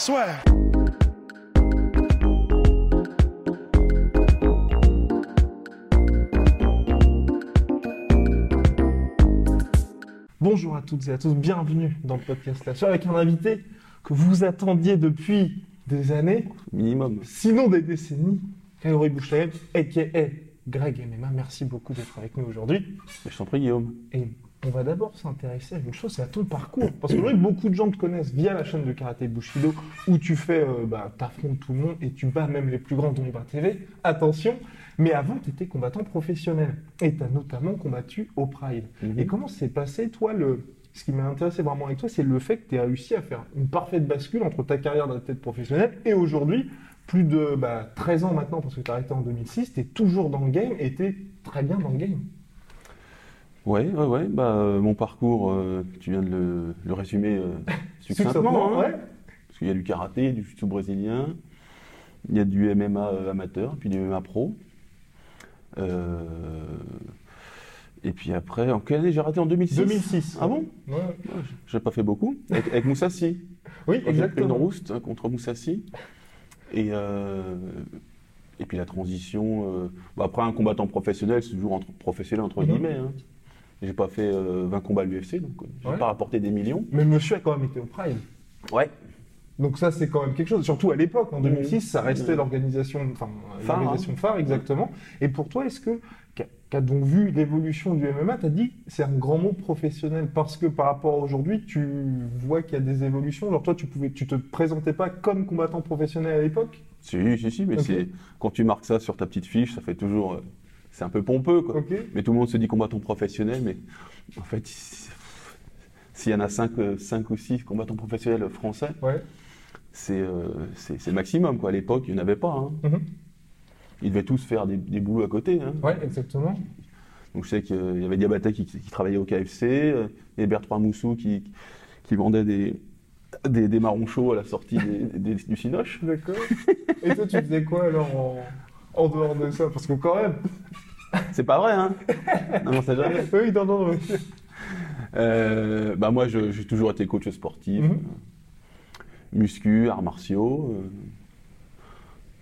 Swear. Bonjour à toutes et à tous, bienvenue dans le podcast La avec un invité que vous attendiez depuis des années, Minimum. sinon des décennies, Grégory Bouchaïev, a.k.a. Greg MMA. Merci beaucoup d'être avec nous aujourd'hui. Je t'en prie, Guillaume. Et on va d'abord s'intéresser à une chose, c'est à ton parcours. Parce que beaucoup de gens te connaissent via la chaîne de karaté Bushido, où tu fais, euh, bah, t'affrontes tout le monde et tu bats même les plus grands dont Bar TV. Attention, mais avant, tu étais combattant professionnel. Et tu as notamment combattu au Pride. Mhm. Et comment s'est passé, toi, le... ce qui m'a intéressé vraiment avec toi, c'est le fait que tu aies réussi à faire une parfaite bascule entre ta carrière d'athlète professionnel et aujourd'hui, plus de bah, 13 ans maintenant, parce que tu as arrêté en 2006, tu es toujours dans le game et tu es très bien dans le game. Ouais, ouais, ouais. Bah, euh, mon parcours, euh, tu viens de le, le résumer euh, succinctement. hein. ouais. Parce qu'il y a du karaté, du jiu brésilien, il y a du MMA euh, amateur, puis du MMA pro. Et puis après, en quelle année j'ai arrêté en 2006 2006. Ah bon? Ouais. J'ai pas fait beaucoup. Avec, avec Moussassi. Oui, pris une exactement. rouste hein, contre Moussassi. Et, et puis la transition. euh, bah, après, un combattant professionnel, c'est toujours entre, professionnel entre Mhm. guillemets. Hein. J'ai pas fait euh, 20 combats à l'UFC, donc euh, j'ai Ouais. pas rapporté des millions. Mais monsieur a quand même été au Pride. Ouais. Donc ça, c'est quand même quelque chose. Surtout à l'époque, en 2006, ça restait Mhm. l'organisation, enfin, Phare, l'organisation hein. phare, exactement. Et pour toi, est-ce que, qu'a donc vu l'évolution du MMA, t'as dit, c'est un grand mot professionnel, parce que par rapport à aujourd'hui, tu vois qu'il y a des évolutions. Genre toi, tu pouvais, tu te présentais pas comme combattant professionnel à l'époque? Si, si, si, mais c'est quand tu marques ça sur ta petite fiche, ça fait toujours. Euh, c'est un peu pompeux, quoi. Ok. Mais tout le monde se dit combattant professionnel, mais en fait, si- s'il y en a 5, ou 6 combattants professionnels français, Ouais. c'est euh, c'est le maximum, quoi. À l'époque, il n'y en avait pas. hein. Mhm. Ils devaient tous faire des, des boulots à côté. hein. Ouais, exactement. Donc je sais qu'il y avait Diabaté qui, qui travaillait au KFC, euh, et Bertrand Moussou qui, qui vendait des, des, des marrons chauds à la sortie des- des- du Cinoche. D'accord. Et toi, tu faisais quoi alors en, en dehors de ça? Parce que quand même. C'est pas vrai, hein Non, non, c'est jamais. Oui. Euh, bah moi, j'ai toujours été coach sportif, Mhm. euh, muscu, arts martiaux. euh,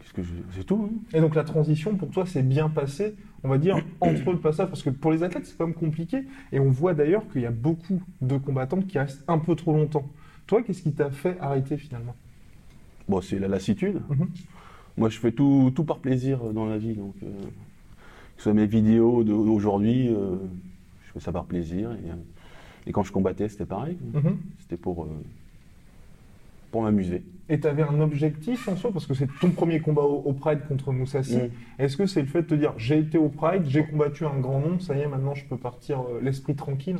qu'est-ce que je- c'est tout. hein. Et donc la transition pour toi s'est bien passée, on va dire, entre le passage, parce que pour les athlètes c'est quand même compliqué, et on voit d'ailleurs qu'il y a beaucoup de combattants qui restent un peu trop longtemps. Toi, qu'est-ce qui t'a fait arrêter finalement? Bon, c'est la lassitude. Mhm. Moi, je fais tout, tout par plaisir euh, dans la vie. Donc, euh, que ce soit mes vidéos d'aujourd'hui, euh, je fais ça par plaisir. Et, euh, et quand je combattais, c'était pareil. Mhm. C'était pour, euh, pour m'amuser. Et tu avais un objectif en soi, parce que c'est ton premier combat au, au Pride contre Moussassi. Mhm. Est-ce que c'est le fait de te dire j'ai été au Pride, j'ai combattu un grand nom, ça y est, maintenant je peux partir euh, l'esprit tranquille?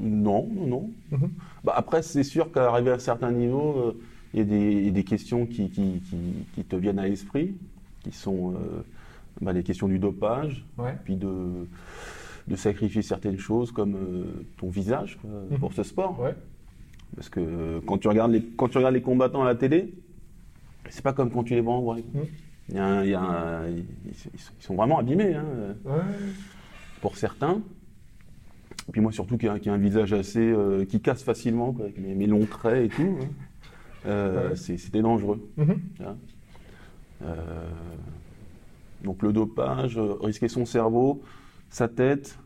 Non, non, non. Mhm. Bah, après, c'est sûr qu'arrivé à un certain niveau, il y a des, il y a des questions qui, qui, qui- qui te viennent à l'esprit, qui sont euh, bah, les questions du dopage, Ouais. puis de, de sacrifier certaines choses comme euh, ton visage quoi, Mhm. pour ce sport. Ouais. Parce que euh, quand tu regardes les, quand tu regardes les combattants à la télé, c'est pas comme quand tu les vois en vrai. Il y a un- il y a un- ils, ils sont- vraiment abîmés hein, Ouais. pour certains. Et puis moi surtout qui a, qui a un visage assez euh, qui casse facilement quoi, avec mes, mes longs traits et tout. hein. Euh, Ouais. C'était dangereux. Mhm. Euh, donc le dopage, euh, risquer son cerveau, sa tête.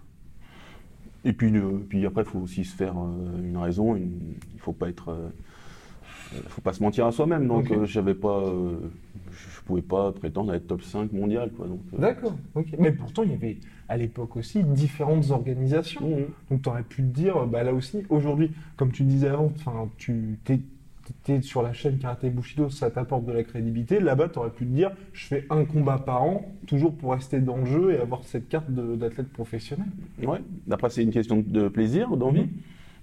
Et puis, euh, puis après, il faut aussi se faire une raison. une- il faut pas être, faut pas se mentir à soi-même. Donc, Ok. euh, j'avais pas, euh, je pouvais pas prétendre à être top 5 mondial, quoi. Donc, euh, D'accord. Mais pourtant, il y avait à l'époque aussi différentes organisations. mhm. Donc tu aurais pu te dire, bah là aussi, aujourd'hui, comme tu disais avant, tu t'es sur la chaîne Karaté Bushido, ça t'apporte de la crédibilité. Là-bas, tu aurais pu te dire, je fais un combat par an, toujours pour rester dans le jeu et avoir cette carte d'athlète professionnel. Ouais. Après, c'est une question de plaisir, d'envie. Mhm.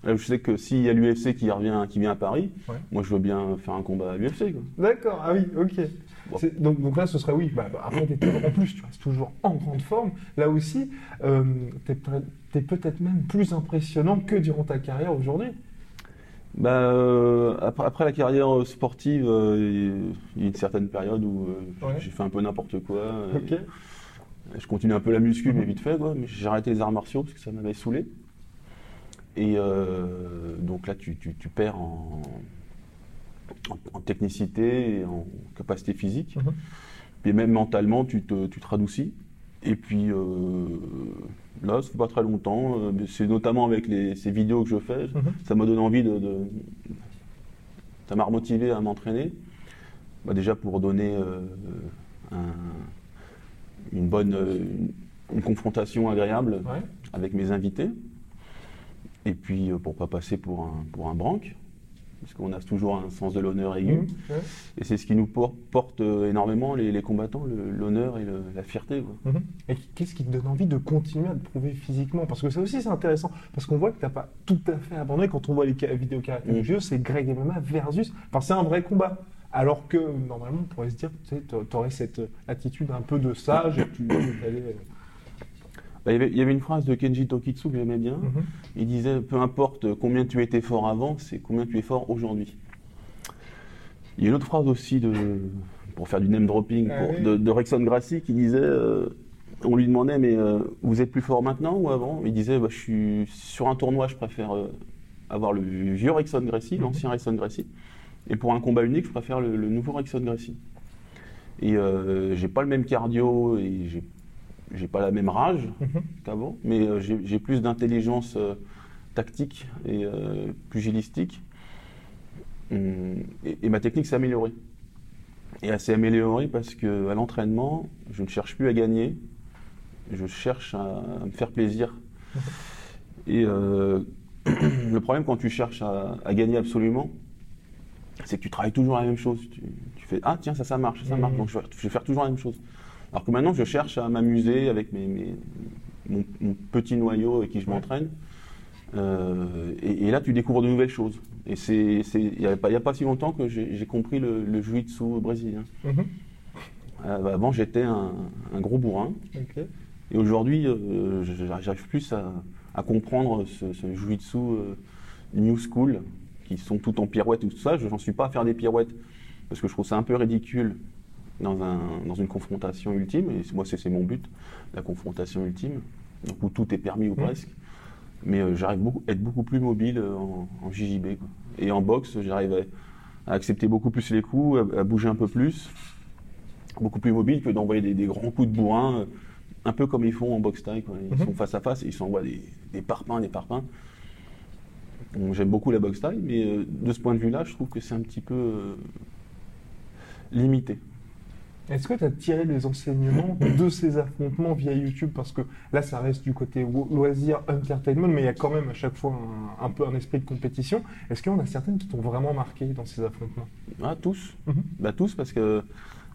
Euh, Je sais que s'il y a l'UFC qui revient, qui vient à Paris, Ouais. moi je veux bien faire un combat à l'UFC. D'accord, ah oui, ok. Donc, donc là, ce serait oui. Bah, bah, après, t'es en plus, tu restes toujours en grande forme. Là aussi, euh, t'es t'es peut-être même plus impressionnant que durant ta carrière aujourd'hui. Bah, euh, après, après la carrière euh, sportive, euh, il y a une certaine période où Ouais. j'ai fait un peu n'importe quoi. Je continue un peu la muscu, mais vite fait, quoi. Mais j'ai arrêté les arts martiaux parce que ça m'avait saoulé. Et donc là, tu, tu- tu perds en, en- en technicité et en capacité physique. Mhm. Et même mentalement, tu te, tu te radoucis. Et puis euh, là, ça fait pas très longtemps. euh, c'est notamment avec les- ces vidéos que je fais, Mhm. ça m'a donné envie de. de- ça m'a remotivé à m'entraîner. Bah, déjà pour donner euh, un- une bonne une, une confrontation agréable Ouais. avec mes invités. Et puis pour pas passer pour un, pour un branque, parce qu'on a toujours un sens de l'honneur aigu. Ouais. Et c'est ce qui nous por- porte euh, énormément les, les combattants, l'honneur et le- la fierté. quoi. Mhm. Et qu'est-ce qui te donne envie de continuer à te prouver physiquement? Parce que ça aussi c'est intéressant, parce qu'on voit que t'as pas tout à fait abandonné quand on voit les vidéos du jeu, c'est Greg MMA versus, enfin c'est un vrai combat. Alors que normalement on pourrait se dire, tu sais, t'aurais cette attitude un peu de sage et tu allais. Bah, il, y avait, il y avait une phrase de Kenji Tokitsu que j'aimais bien. Mhm. Il disait Peu importe combien tu étais fort avant, c'est combien tu es fort aujourd'hui. Il y a une autre phrase aussi, de, pour faire du name dropping, Ah pour- oui. de, de Rexon Gracie qui disait euh, On lui demandait Mais euh, vous êtes plus fort maintenant ou avant? Il disait bah, Je suis sur un tournoi, je préfère euh, avoir le vieux Rexon Gracie, Mhm. l'ancien Rexon Gracie. Et pour un combat unique, je préfère le, le nouveau Rexon Gracie. Et j'ai pas le même cardio et j'ai j'ai pas la même rage Mhm. qu'avant, mais euh, j'ai plus d'intelligence euh, tactique et euh, pugilistique. Hum, Et, et ma technique s'est améliorée. Et elle s'est améliorée parce que à l'entraînement, je ne cherche plus à gagner, je cherche à, à me faire plaisir. Et euh, le problème quand tu cherches à, à gagner absolument, c'est que tu travailles toujours la même chose. Tu, tu fais ah tiens ça ça marche, ça Mhm. marche, donc je vais, je vais faire toujours la même chose. Alors que maintenant je cherche à m'amuser avec mes, mes- mon, mon petit noyau avec qui je m'entraîne. Euh, et, et là tu découvres de nouvelles choses. Et c'est il n'y a, pas- a si longtemps que j'ai compris le, le jiu-jitsu brésilien. Mhm. Euh, avant j'étais un, un gros bourrin. Et aujourd'hui, euh, j'arrive plus à, à comprendre ce, ce jiu-jitsu new school, qui sont tout en pirouette et tout ça. Je n'en suis pas à faire des pirouettes, parce que je trouve ça un peu ridicule dans, un, dans une confrontation ultime. Et moi, c'est mon but, la confrontation ultime, donc où tout est permis ou Mhm. presque. Mais euh, j'arrive beaucoup, être beaucoup plus mobile euh, en, en JJB. quoi. Et en boxe, j'arrive à, à accepter beaucoup plus les coups, à, à bouger un peu plus, beaucoup plus mobile que d'envoyer des, des grands coups de bourrin, euh, un peu comme ils font en boxe taille. quoi. Ils Mhm. sont face à face et ils s'envoient des, des parpaings, des parpaings. J'aime beaucoup la boxe taille, mais euh, de ce point de vue-là, je trouve que c'est un petit peu euh, limité. Est-ce que tu as tiré les enseignements de ces affrontements via YouTube? Parce que là, ça reste du côté loisir, entertainment, mais il y a quand même à chaque fois un, un peu un esprit de compétition. Est-ce qu'il y en a certaines qui t'ont vraiment marqué dans ces affrontements? Ah, tous. Mhm. Bah, tous, parce que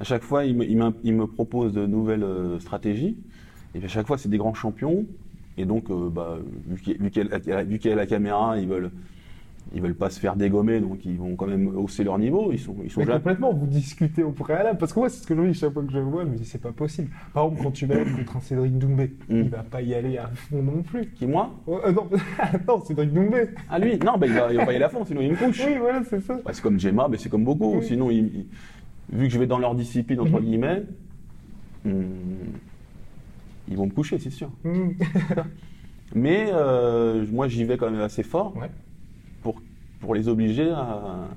à chaque fois, ils me, ils me proposent de nouvelles euh, stratégies. Et puis à chaque fois, c'est des grands champions. Et donc, euh, bah, qu'il y y, vu qu'il y a la caméra, ils veulent, ils veulent pas se faire dégommer, donc ils vont quand même hausser leur niveau. Ils sont, ils sont Mais jamais- complètement, vous discutez au préalable. Parce que moi, c'est ce que je dis chaque fois que je le vois, je me dis, c'est pas possible. Par exemple, quand tu vas être contre un Cédric Doumbé, Mm. il va pas y aller à fond non plus. Qui, moi Oh, euh, non, attends, Cédric Doumbé. Ah, lui Non, bah, il, va, il va pas y aller à fond, sinon il me couche. Oui, voilà, c'est ça. Bah, c'est comme Gemma, mais c'est comme beaucoup. Oui. Sinon, il- il- vu que je vais dans leur discipline, entre Mhm. guillemets, hum, ils vont me coucher, c'est sûr. Mm. Mais euh, moi, j'y vais quand même assez fort Ouais. Pour, les obliger à,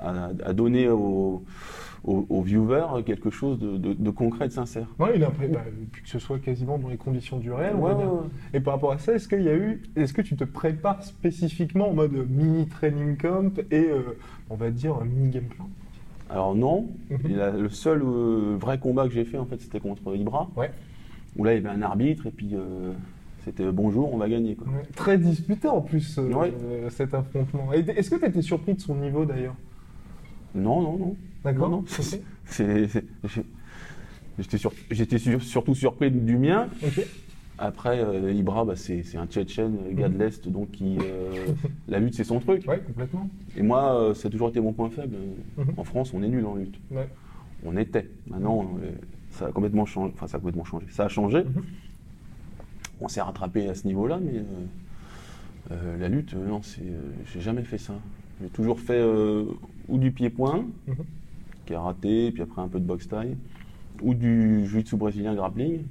à- à donner aux, aux- aux viewers quelque chose de, de- de concret, de sincère. Ouais, il a bah, puis que ce soit quasiment dans les conditions du réel. Ouais, ouais, ouais. Et par rapport à ça, est-ce qu'il y a eu, est-ce que tu te prépares spécifiquement en mode mini training camp et euh, on va dire mini game plan? Alors non, Mhm. La- le seul euh, vrai combat que j'ai fait, en fait, c'était contre Ibra, Ouais. où là, il y avait un arbitre, et puis euh, c'était bonjour, on va gagner. Quoi. Ouais. Très disputé en plus euh, Ouais. euh, cet affrontement. Est-ce que tu étais surpris de son niveau d'ailleurs? Non, non, non. D'accord. Non, non, J'étais sur- j'étais sur- surtout surpris du mien. Ok. Après, euh, Ibra, bah, c'est un Tchétchène, euh, gars de l'Est, donc qui, euh, la lutte, c'est son truc. Ouais, complètement. Et moi, euh, ça a toujours été mon point faible. Mhm. En France, on est nul en lutte. Ouais. On était. Maintenant, euh, ça a complètement changé. Enfin, ça a complètement changé. Ça a changé. Mhm. On s'est rattrapé à ce niveau-là, mais euh, euh, la lutte, euh, non, c'est, j'ai jamais fait ça. J'ai toujours fait ou du pied-point, Mhm. karaté, puis après un peu de boxe taille, ou du jiu-jitsu brésilien grappling.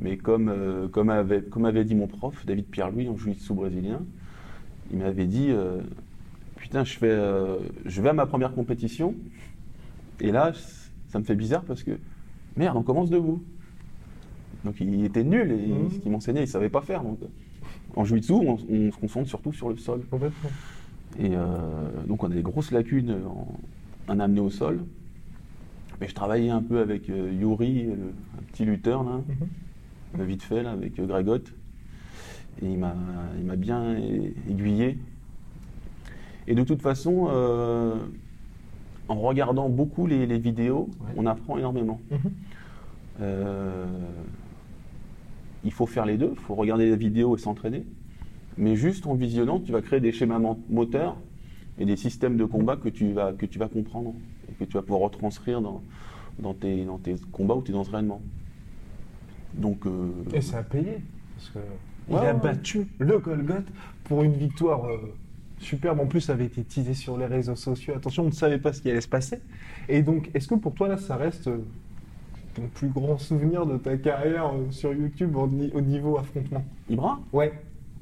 Mais comme, comme, avait, comme avait dit mon prof, David Pierre-Louis, en jiu-jitsu brésilien, il m'avait dit Putain, je, fais, je vais à ma première compétition, et là, ça me fait bizarre parce que merde, on commence debout. Donc il était nul, et Mhm. ce qu'il m'enseignait, il ne savait pas faire. Donc, en jiu-jitsu, on, on se concentre surtout sur le sol. Complètement. Et euh, donc on a des grosses lacunes en, en amené au sol. Mais je travaillais un peu avec euh, Yuri, le- un petit lutteur là, Mhm. euh, vite fait là, avec euh, Grégot. Et il m'a, bien aiguillé. Et de toute façon, euh, en regardant beaucoup les, les vidéos, Ouais. on apprend énormément. Mhm. Euh, il faut faire les deux, il faut regarder les vidéos et s'entraîner. Mais juste en visionnant, tu vas créer des schémas moteurs et des systèmes de combat que tu vas, que tu vas comprendre et que tu vas pouvoir retranscrire dans, dans, tes, dans tes combats ou tes entraînements. Donc, euh, Et ça a payé. Parce que il a ouais. battu le Golgoth pour une victoire euh, superbe. En plus, ça avait été teasé sur les réseaux sociaux. Attention, on ne savait pas ce qui allait se passer. Et donc, est-ce que pour toi, là, ça reste euh, ton plus grand souvenir de ta carrière euh, sur YouTube au, ni- au niveau affrontement? Ibra? Ouais.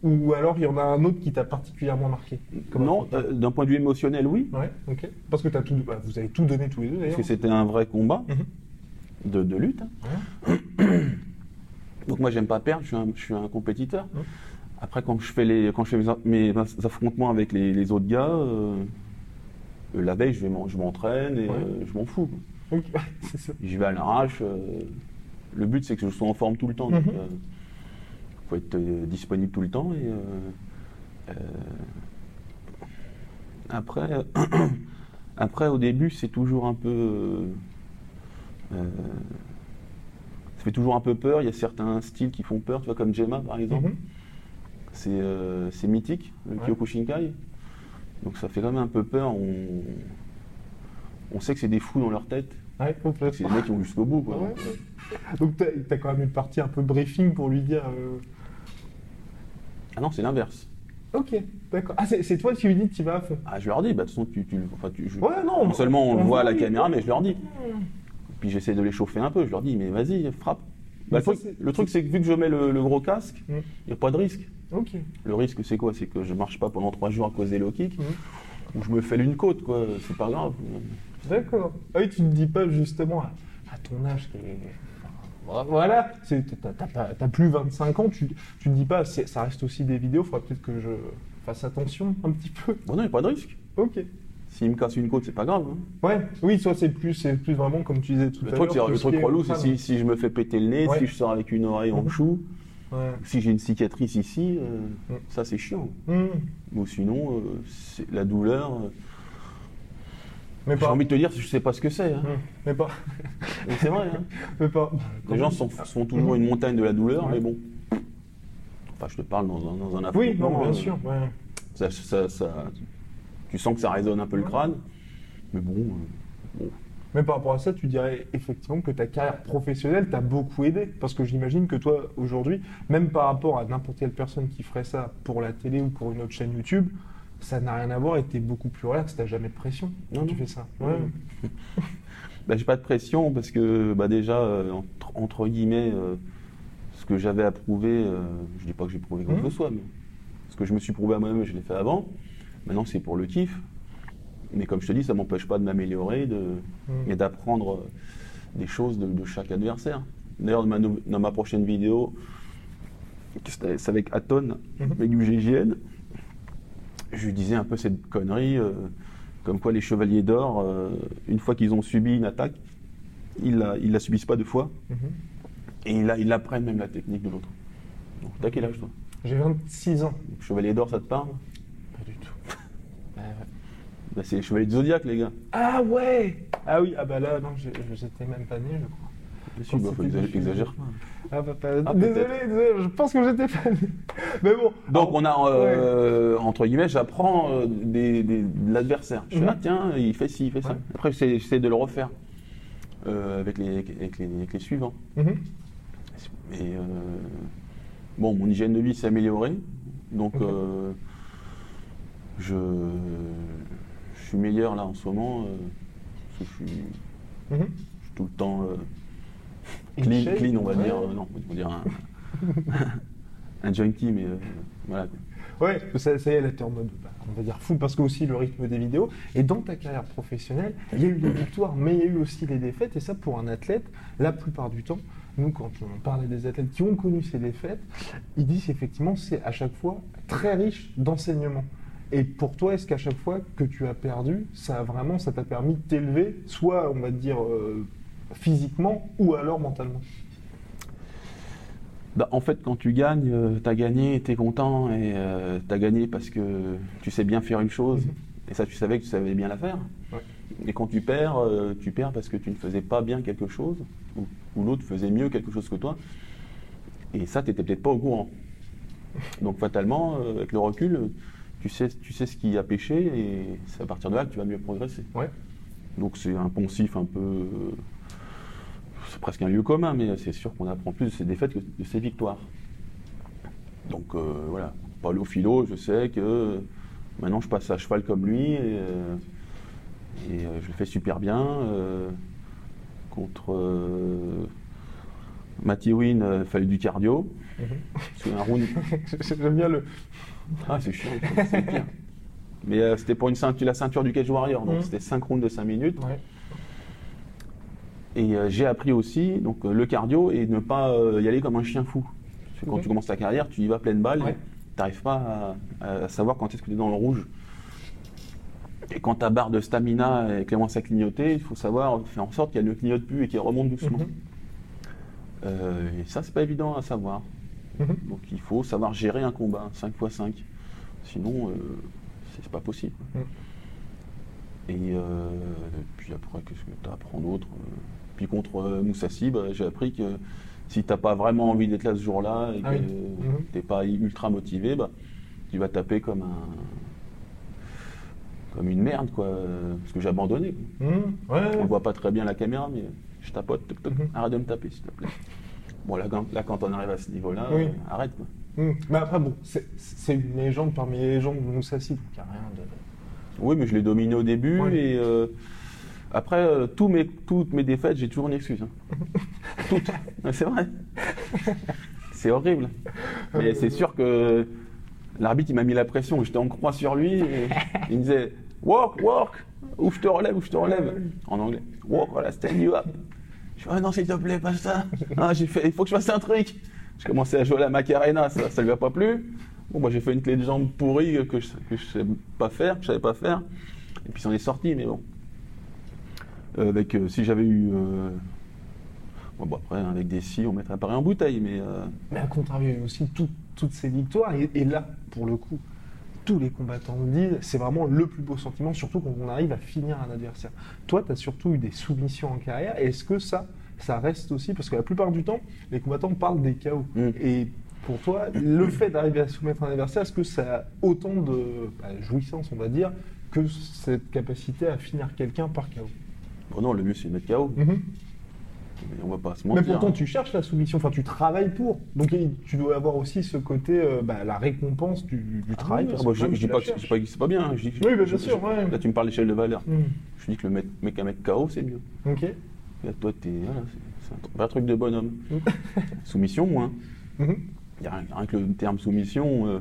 Ou alors, il y en a un autre qui t'a particulièrement marqué? Non, euh, d'un point de vue émotionnel, oui. Ouais, ok. Parce que as tout, bah, vous avez tout donné tous les deux, Parce que c'était un vrai combat Mhm. de, de lutte. hein. Donc moi j'aime pas perdre, je suis un, je suis un compétiteur. Après quand je fais, les, quand je fais mes, mes affrontements avec les, les autres gars, euh, la veille je, m'entraîne et Ouais. euh, je m'en fous. J'y vais à l'arrache. euh, le but c'est que je sois en forme tout le temps. Mhm. Il faut être euh, disponible tout le temps. Et, euh, euh, après, après au début c'est toujours un peu... euh, euh, ça fait toujours un peu peur. Il y a certains styles qui font peur, tu vois, comme Gemma par exemple. Mhm. C'est euh, c'est mythique, le Ouais. Kyokushinkai. Donc ça fait quand même un peu peur. On, on sait que c'est des fous dans leur tête. Ouais, C'est des mecs qui vont jusqu'au bout. Quoi. Ouais, ouais. Donc, t'as as quand même une partie un peu briefing pour lui dire. euh, Ah non, c'est l'inverse. Ok, d'accord. Ah, c'est toi qui lui dis tu vas à fond. Ah, je leur dis, bah, de toute façon, tu, tu, enfin, tu- je- Ouais, non. non seulement on le voit à la caméra, mais je leur dis. Puis j'essaie de les chauffer un peu. Je leur dis, mais vas-y, frappe. Bah, le, ça, truc, c'est- le truc, c'est que vu que je mets le, le gros casque, il Mm. n'y a pas de risque. Ok. Le risque, c'est quoi? C'est que je marche pas pendant trois jours à cause des low kicks, Mm. ou je me fais une côte, quoi. C'est pas grave. D'accord. Ah oui, tu ne dis pas justement à, à ton âge qui est. Voilà, t'as plus 25 ans, tu tu ne dis pas, ça reste aussi des vidéos, il faudra peut-être que je fasse attention un petit peu. Bon, non, il n'y a pas de risque. Ok. S'il me casse une côte, c'est pas grave. hein. Ouais, oui, soit c'est plus, c'est plus vraiment comme tu disais tout Le à l'heure. le truc relou, c'est si, si je me fais péter le nez, Ouais. si je sors avec une oreille en Mhm. chou, Ouais. si j'ai une cicatrice ici, euh, Mhm. ça c'est chiant. Hmm. Ou sinon, euh, la douleur. euh, Mais J'ai pas. envie de te dire, je sais pas ce que c'est. hein. Mais pas. Mais c'est vrai. hein. Mais pas. Les gens sont, sont toujours une montagne de la douleur, Ouais. mais bon. Enfin, je te parle dans un, dans un Oui, affrontement, non, bien euh, sûr. ouais. ça- ça- ça- tu sens que ça résonne un peu le crâne. Mais bon, euh, bon. Mais par rapport à ça, tu dirais effectivement que ta carrière professionnelle t'a beaucoup aidé. Parce que j'imagine que toi, aujourd'hui, même par rapport à n'importe quelle personne qui ferait ça pour la télé ou pour une autre chaîne YouTube, ça n'a rien à voir et t'es beaucoup plus relax, t'as jamais de pression quand Non, tu non. fais ça. Ouais. Bah, j'ai pas de pression parce que bah, déjà, euh, entre, entre guillemets, euh, ce que j'avais à prouver, euh, je dis pas que j'ai prouvé quoi que ce soit, mais ce que je me suis prouvé à moi-même, je l'ai fait avant. Maintenant, c'est pour le kiff. Mais comme je te dis, ça m'empêche pas de m'améliorer de, Mhm. et d'apprendre euh, des choses de, de chaque adversaire. D'ailleurs, dans ma, nou- dans ma prochaine vidéo, c'est avec Aton, Mhm. avec du GGN, je lui disais un peu cette connerie, euh, comme quoi les chevaliers d'or, euh, une fois qu'ils ont subi une attaque, ils la, ils la subissent pas deux fois, Mhm. et ils, la- ils apprennent même la technique de l'autre. Donc, t'as quel âge toi? J'ai 26 ans. Chevalier d'or, ça te parle? Pas du tout. Bah, c'est les Chevaliers de Zodiac, les gars. Ah ouais Ah oui, ah bah là, non, j'étais même pas né, je crois. Bien sûr, bah, faut exagérer- pas. Ah. Ah, désolé, désolé, je pense que j'étais pas né. Mais bon. Donc on a, euh, entre guillemets, j'apprends euh, des, des- de l'adversaire. Je Mhm. ah tiens, il fait ci, il fait ça. Ouais. Après, j'essaie de le refaire euh, avec, les, avec, les, avec les suivants. Mhm. Et euh, bon, mon hygiène de vie s'est améliorée. Donc je, je suis meilleur là en ce moment. parce que je suis, je suis tout le temps clean, clean, on va ouais. dire. euh, non, on va dire un, un junkie, mais euh, voilà. Ouais, ça, ça y est, là, t'es en mode, bah, on va dire fou, parce que aussi le rythme des vidéos. Et dans ta carrière professionnelle, il y a eu des victoires, mais il y a eu aussi les défaites. Et ça, pour un athlète, la plupart du temps, nous, quand on parlait des athlètes qui ont connu ces défaites, ils disent effectivement, c'est à chaque fois très riche d'enseignement. Et pour toi, est-ce qu'à chaque fois que tu as perdu, ça a vraiment, ça t'a permis de t'élever, soit, on va dire, euh, physiquement ou alors mentalement Bah, en fait, quand tu gagnes, euh, t'as gagné, t'es content et euh, t'as gagné parce que tu sais bien faire une chose. Mhm. Et ça, tu savais que tu savais bien la faire. Ouais. Et quand tu perds, euh, tu perds parce que tu ne faisais pas bien quelque chose ou, ou l'autre faisait mieux quelque chose que toi. Et ça, tu n'étais peut-être pas au courant. Donc fatalement, avec le recul, tu sais, tu sais ce qui a péché et c'est à partir de là que tu vas mieux progresser. Ouais. Donc c'est un poncif un peu. C'est presque un lieu commun, mais c'est sûr qu'on apprend plus de ses défaites que de ses victoires. Donc euh, voilà, Paulo Philo, je sais que maintenant je passe à cheval comme lui et, euh, et, euh, je le fais super bien. contre Matty Win, euh, il fallait du cardio. C'est un round. J'aime bien le. Ah, c'est chiant, c'est pire. Mais c'était pour une ceinture, la ceinture du Cage Warrior, donc Mhm. c'était 5 rounds de 5 minutes. Ouais. Et euh, j'ai appris aussi donc, euh, le cardio et ne pas euh, y aller comme un chien fou. Parce que quand tu commences ta carrière, tu y vas pleine balle, Ouais. tu n'arrives pas à, à savoir quand est-ce que tu es dans le rouge. Et quand ta barre de stamina commence à clignoter, il faut savoir faire en sorte qu'elle ne clignote plus et qu'elle remonte doucement. Mhm. Euh, et ça, c'est pas évident à savoir. Mhm. Donc il faut savoir gérer un combat, 5 x 5. Sinon, euh, c'est pas possible. Mhm. Et euh, puis après, qu'est-ce que tu apprends d'autre Puis contre euh, Moussassi, bah, j'ai appris que si t'as pas vraiment envie d'être là ce jour-là et Ah que oui. Mhm. t'es pas ultra motivé, bah, tu vas taper comme un comme une merde quoi. Parce que j'ai abandonné. Mmh, ouais, On voit pas très bien la caméra, mais je tapote, toc, toc, Mhm. arrête de me taper s'il te plaît. Bon là, quand, là, quand on arrive à ce niveau-là, Oui. euh, arrête quoi. Mmh. Mais après, bon, c'est- une légende parmi les légendes de Moussassi, donc il n'y a rien de. Oui, mais je l'ai dominé au début et euh, après euh, tous mes, toutes mes défaites, j'ai toujours une excuse. hein. toutes. C'est vrai. C'est horrible. Mais c'est sûr que l'arbitre il m'a mis la pression. J'étais en croix sur lui et il me disait walk, walk, ou je te relève, ou je te relève. En anglais. Walk, voilà, stand you up. Je fais ah non s'il te plaît, pas ça. Ah, j'ai fait, il faut que je fasse un truc. Je commençais à jouer à la Macarena, ça, ça lui a pas plu. Bon, moi j'ai fait une clé de jambe pourrie que je, que je sais pas faire, que je savais pas faire. Et puis s'en est sorti, mais bon. Euh, avec, euh, si j'avais eu. euh, bon, bon, après, avec des si, on mettrait pareil en bouteille, mais. euh, Mais à contrario, il y a aussi tout- toutes ces victoires. Et, et là, pour le coup, tous les combattants le disent, c'est vraiment le plus beau sentiment, surtout quand on arrive à finir un adversaire. Toi, tu as surtout eu des soumissions en carrière. Est-ce que ça, ça reste aussi? Parce que la plupart du temps, les combattants parlent des KO. Mm. Et pour toi, le fait d'arriver à soumettre un adversaire, est-ce que ça a autant de bah, jouissance, on va dire, que cette capacité à finir quelqu'un par KO non, le mieux c'est de mettre KO. Mhm. Mais on va pas se Mais mentir. pourtant, hein. tu cherches la soumission, enfin, tu travailles pour. Donc, il- tu dois avoir aussi ce côté, euh, bah, la récompense du, du Ah travail. oui, parce ah bah, que je, quand même, je tu dis la pas que, je dis cherches. pas que c'est pas bien. hein. Je dis- Oui, bah, je- bien sûr, je- ouais. Là, tu me parles d'échelle de valeur. Hmm. Je dis que le mec, mec à mettre KO, c'est mieux. Ok. Là, toi, t'es, voilà, c'est, c'est un truc de bonhomme. Soumission, moins. Mhm. Il y a rien, rien que le terme soumission, euh,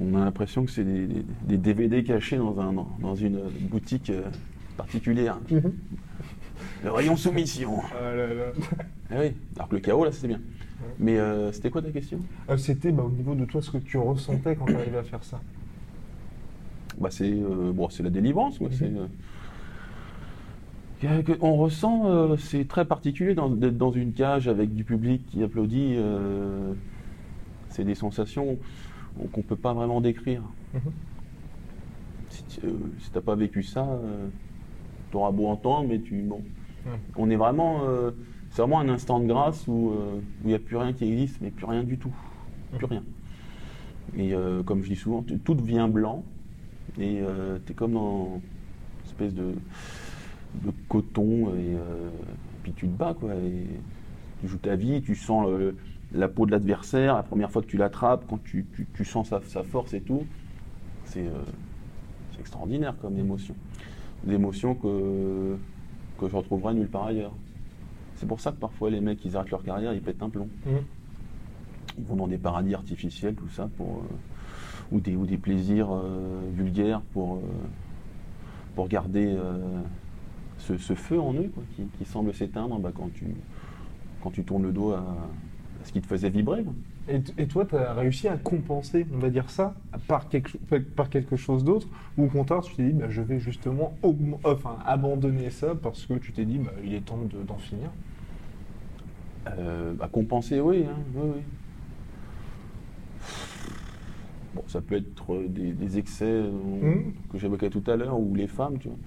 on a l'impression que c'est des, des- des DVD cachés dans, un, dans une boutique euh, particulière. Mhm. Le rayon soumission. Ah là là. Eh oui, alors que le KO, là, c'était bien. Mais euh, c'était quoi ta question? Euh, C'était bah, au niveau de toi ce que tu ressentais quand tu arrivais à faire ça. bah, c'est, euh, bon, c'est la délivrance. Quoi. Mhm. C'est, euh, on ressent, euh, c'est très particulier dans- d'être dans une cage avec du public qui applaudit. euh, c'est des sensations qu'on ne peut pas vraiment décrire. Mhm. si tu n'as pas vécu ça, tu auras beau entendre, mais tu. Bon. Ouais. On est vraiment. euh, c'est vraiment un instant de grâce où euh, où il n'y a plus rien qui existe, mais plus rien du tout. Plus rien. Et euh, comme je dis souvent, tout devient blanc. Et tu es comme dans une espèce de, de coton. Et euh, puis tu te bats, quoi. Et tu joues ta vie, tu sens le- la peau de l'adversaire. La première fois que tu l'attrapes, quand tu, tu- tu sens sa, sa force et tout, c'est euh, c'est extraordinaire comme émotion. Des émotions que, que je retrouverai nulle part ailleurs. C'est pour ça que parfois les mecs, ils arrêtent leur carrière, ils pètent un plomb. Mhm. Ils vont dans des paradis artificiels, tout ça, pour, euh, ou, des, ou des plaisirs euh, vulgaires pour, euh, pour garder ce, ce feu en eux quoi, qui, qui semble s'éteindre bah, quand, tu, quand tu tournes le dos à, à ce qui te faisait vibrer. quoi. Et, toi, tu as réussi à compenser, on va dire ça, par quelque, cho- par quelque chose d'autre Ou au contraire, tu t'es dit, bah, je vais justement enfin, abandonner ça parce que tu t'es dit, bah, il est temps de- d'en finir? Euh, bah, compenser, oui, hein, oui, oui. Bon, ça peut être euh, des, des excès euh, Mhm. que j'évoquais tout à l'heure, ou les femmes, tu vois.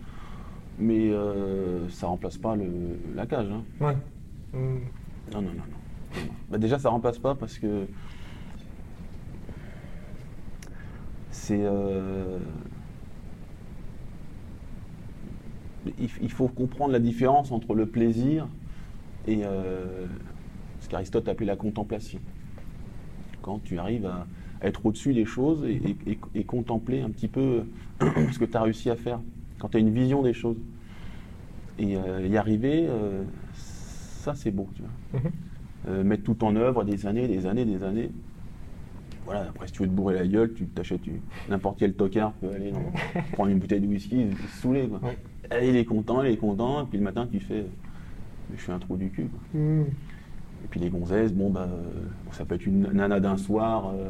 Mais euh, ça remplace pas le, la cage. Hein. Ouais. Hum, Non, non, non, non. Bah, déjà, ça remplace pas parce que c'est. euh, Il, faut comprendre la différence entre le plaisir et euh, ce qu'Aristote appelait la contemplation. Quand tu arrives à, être au-dessus des choses et, contempler un petit peu ce que tu as réussi à faire. Quand tu as une vision des choses. Et euh, y arriver, ça c'est beau, tu vois mhm. Euh, mettre tout en œuvre des années, des années, des années. Voilà, après, si tu veux te bourrer la gueule, tu t'achètes n'importe quel tocard peut aller dans- prendre une bouteille de whisky et se saouler. Quoi. Ouais. Et il est content, il est content, et puis le matin, tu fais Je suis un trou du cul. quoi. Hum. Et puis les gonzesses, bon, bah, euh, ça peut être une nana d'un soir. euh,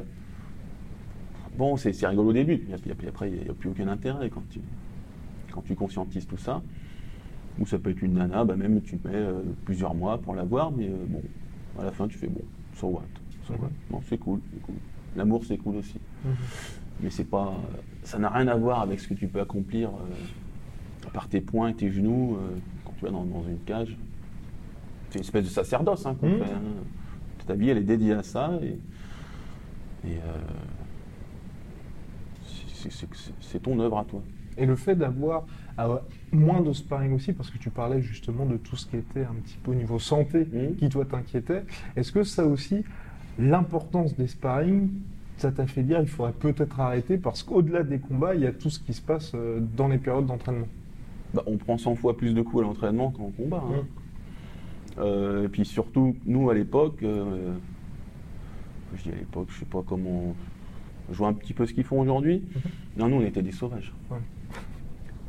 bon, c'est rigolo au début, puis, après, il n'y a, plus aucun intérêt quand tu, quand tu conscientises tout ça. Ou ça peut être une nana, bah, même tu mets euh, plusieurs mois pour la voir, mais euh, bon, à la fin, tu fais bon, so what, so what? Mhm. Bon, c'est cool, c'est cool. L'amour, c'est cool aussi. Mhm. Mais c'est pas, ça n'a rien à voir avec ce que tu peux accomplir euh, par tes poings et tes genoux euh, quand tu vas dans, dans une cage. C'est une espèce de sacerdoce hein, qu'on Mhm. fait. hein. Ta vie, elle est dédiée à ça et, et, euh, c'est ton œuvre à toi. Et le fait d'avoir euh, moins de sparring aussi, parce que tu parlais justement de tout ce qui était un petit peu au niveau santé Mhm. qui toi t'inquiétait, est-ce que ça aussi, l'importance des sparring, ça t'a fait dire il faudrait peut-être arrêter parce qu'au-delà des combats, il y a tout ce qui se passe euh, dans les périodes d'entraînement? Bah, on prend 100 fois plus de coups à l'entraînement qu'en combat. hein. Mhm. Euh, et puis surtout, nous à l'époque, euh, je dis à l'époque, je sais pas comment. Je vois un petit peu ce qu'ils font aujourd'hui. Non, nous on était des sauvages. Ouais.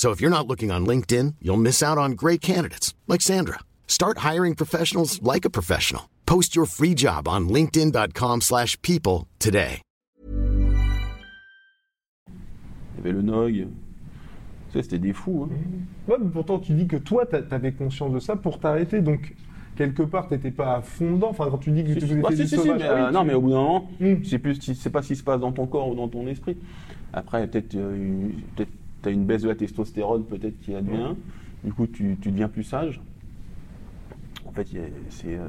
So if you're not looking on LinkedIn, you'll miss out on great candidates like Sandra. Start hiring professionals like a professional. Post your free job on linkedin.com/people slash people today. Il y avait le Nog. Tu sais, c'était des fous. hein. Ouais, mais pourtant tu dis que toi tu avais conscience de ça pour t'arrêter, donc quelque part t'étais pas à fond dedans, enfin quand tu dis que tu étais bah, des si, si, si, sauvages, ah euh, tu- non, mais au bout d'un moment, Mm. c'est plus, si- c'est pas ce qui se passe dans ton corps ou dans ton esprit. Après, peut-être, euh, une- peut-être, t'as une baisse de la testostérone, peut-être qui advient. Du coup, tu, tu deviens plus sage. En fait, c'est, euh,